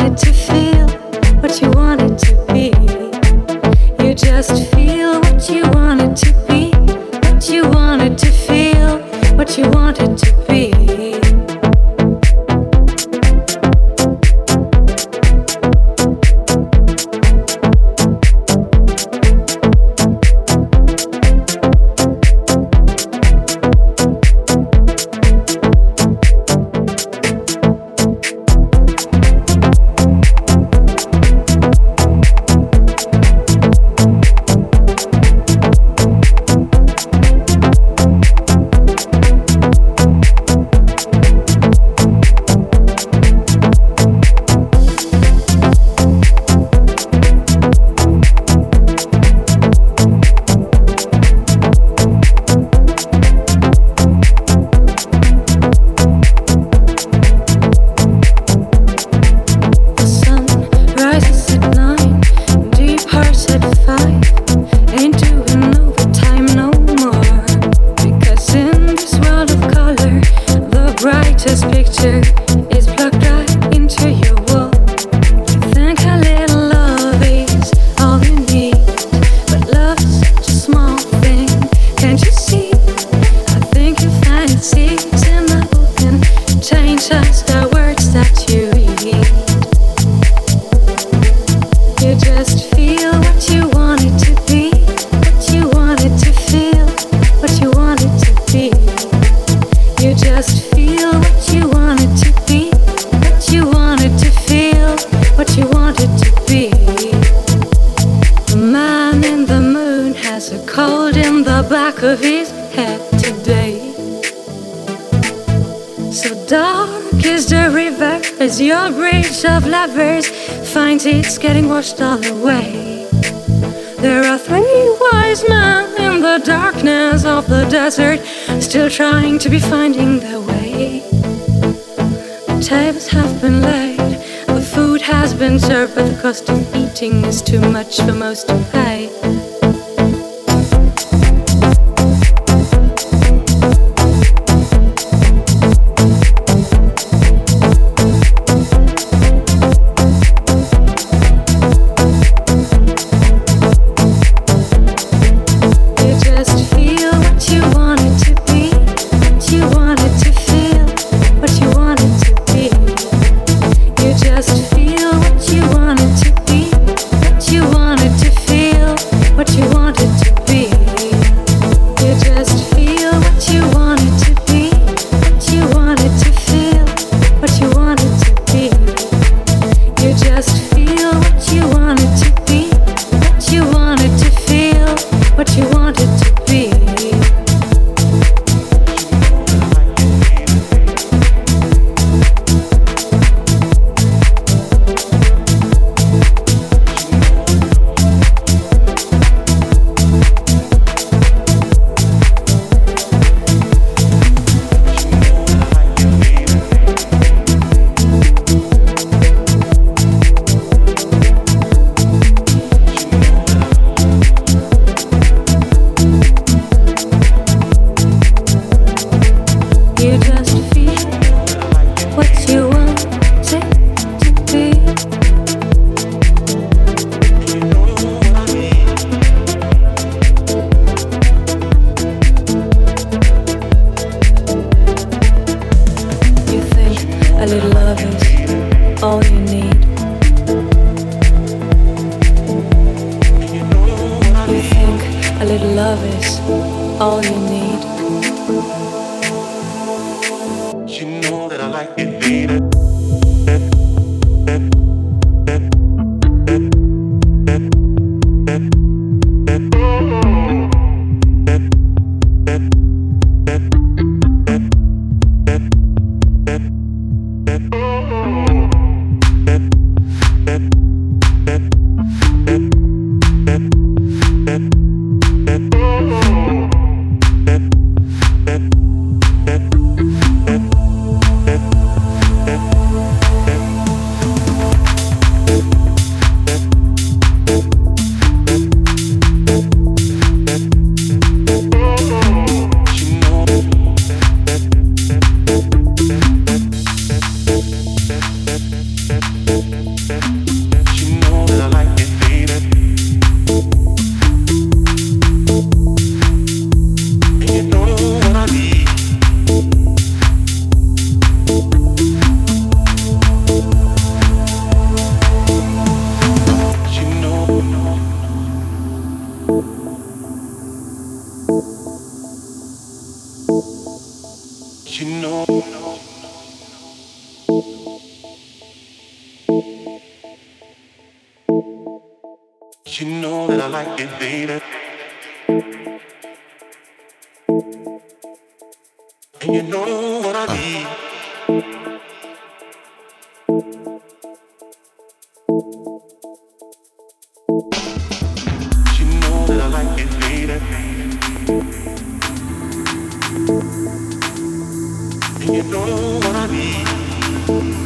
it's getting washed all away. There are three wise men in the darkness of the desert, still trying to be finding their way. The tables have been laid, the food has been served, but the cost of eating is too much for most to pay. And you know what I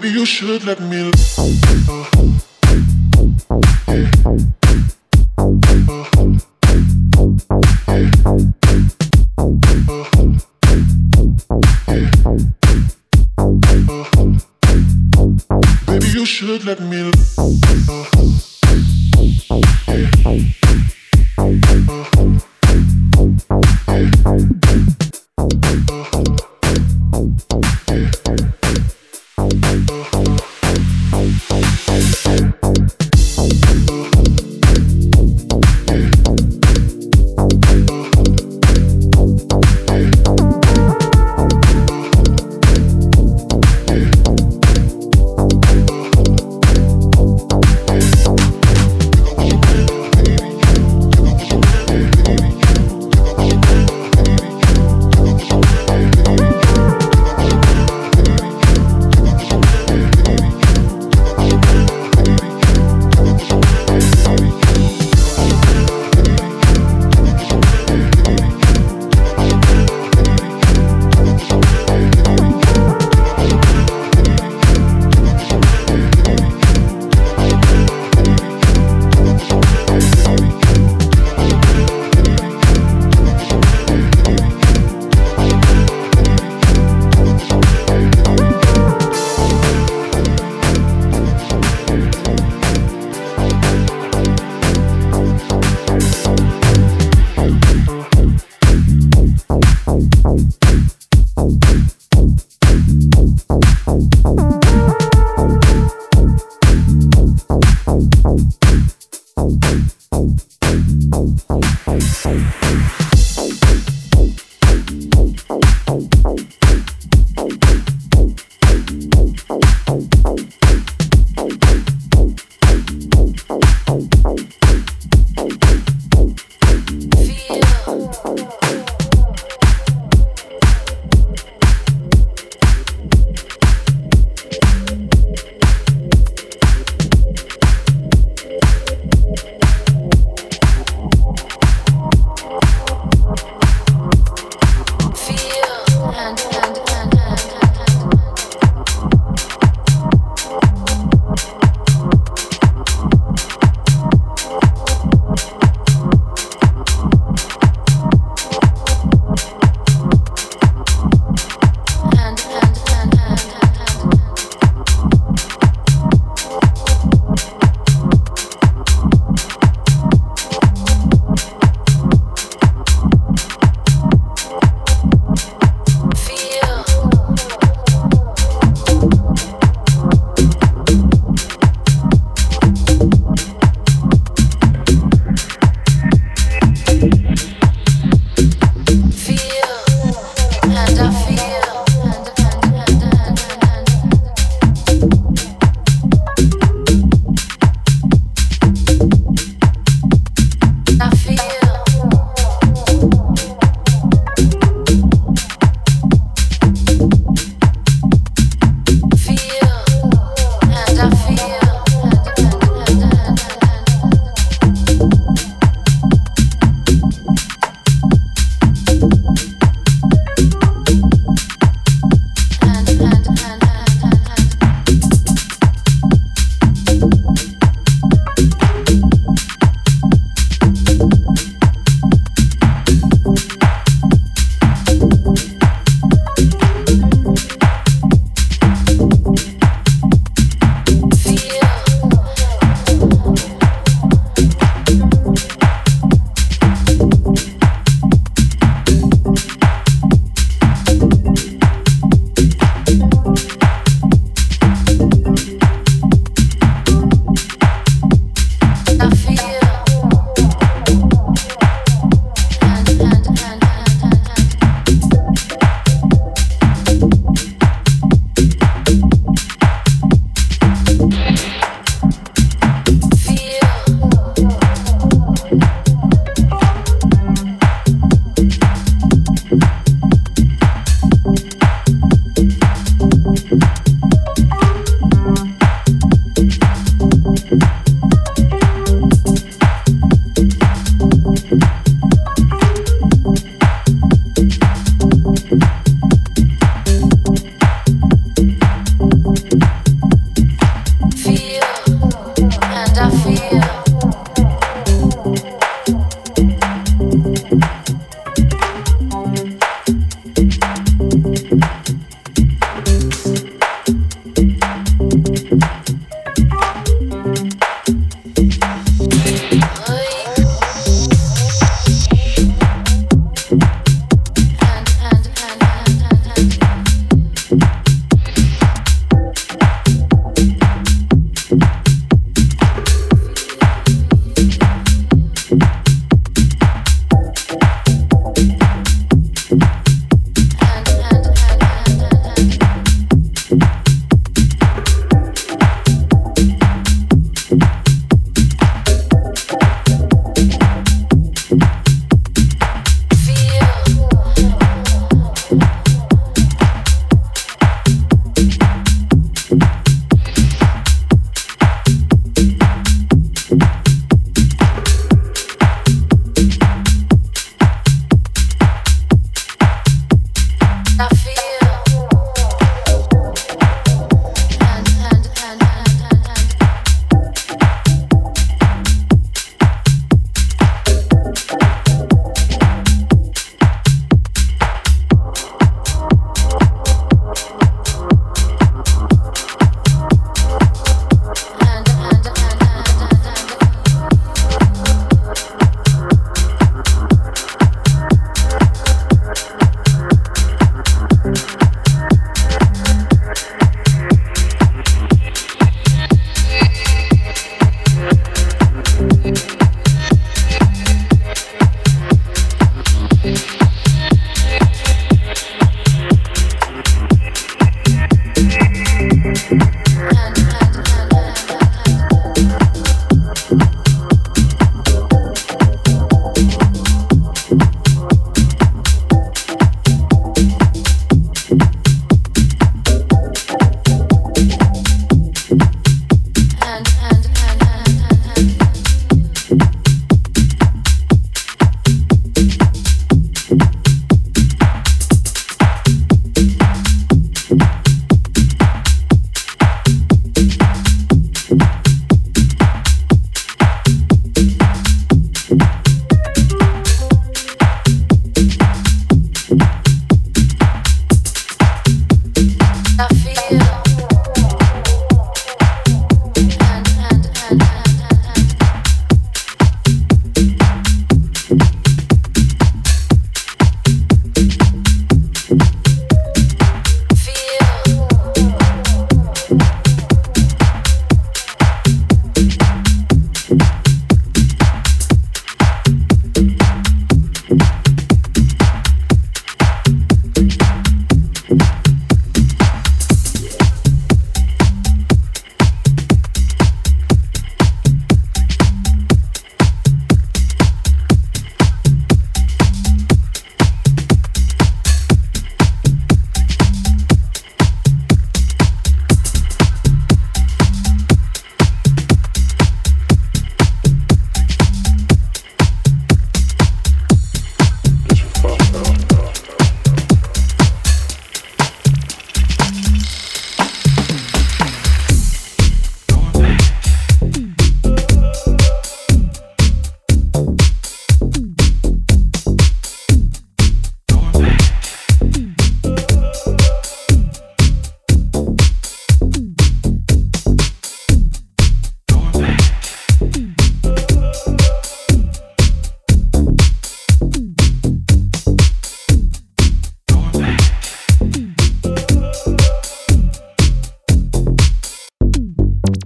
Maybe you should let me. Let me.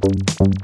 Boom.